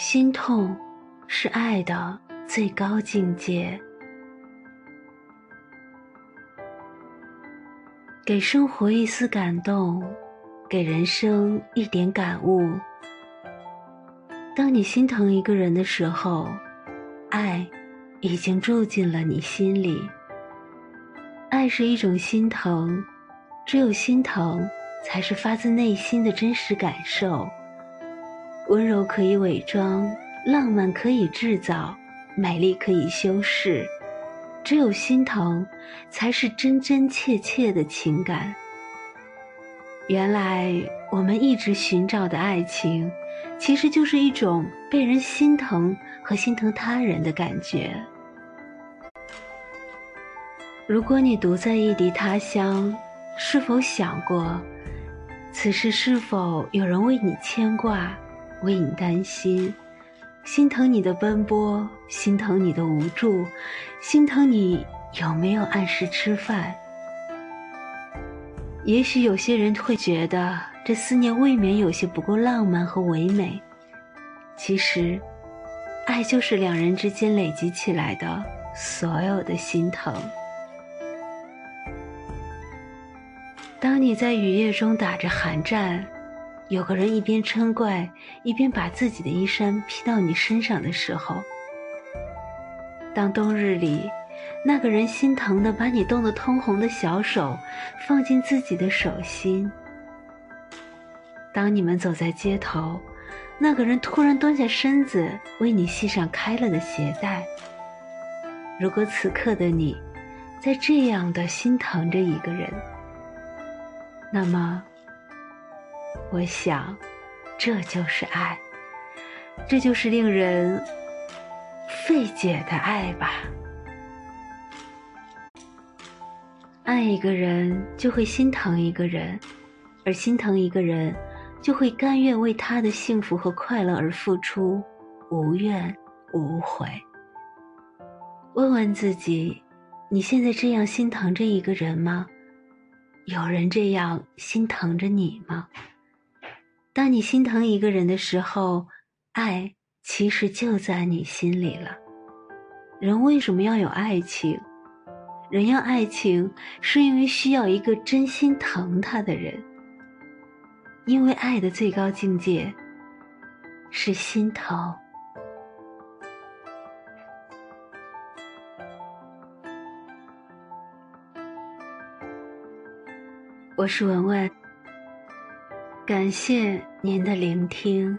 心痛是爱的最高境界。给生活一丝感动，给人生一点感悟。当你心疼一个人的时候，爱已经住进了你心里。爱是一种心疼，只有心疼，才是发自内心的真实感受。温柔可以伪装，浪漫可以制造，美丽可以修饰。只有心疼，才是真真切切的情感。原来我们一直寻找的爱情，其实就是一种被人心疼和心疼他人的感觉。如果你独在异地他乡，是否想过，此时是否有人为你牵挂？为你担心，心疼你的奔波，心疼你的无助，心疼你有没有按时吃饭。也许有些人会觉得这思念未免有些不够浪漫和唯美。其实，爱就是两人之间累积起来的所有的心疼。当你在雨夜中打着寒战。有个人一边嗔怪，一边把自己的衣衫披到你身上的时候；当冬日里，那个人心疼的把你冻得通红的小手放进自己的手心；当你们走在街头，那个人突然蹲下身子为你系上开了的鞋带。如果此刻的你，在这样的心疼着一个人，那么。我想，这就是爱，这就是令人费解的爱吧。爱一个人，就会心疼一个人，而心疼一个人，就会甘愿为他的幸福和快乐而付出，无怨无悔。问问自己，你现在这样心疼着一个人吗？有人这样心疼着你吗？当你心疼一个人的时候，爱其实就在你心里了。人为什么要有爱情？人要爱情，是因为需要一个真心疼他的人。因为爱的最高境界是心疼。我是文文。感谢您的聆听。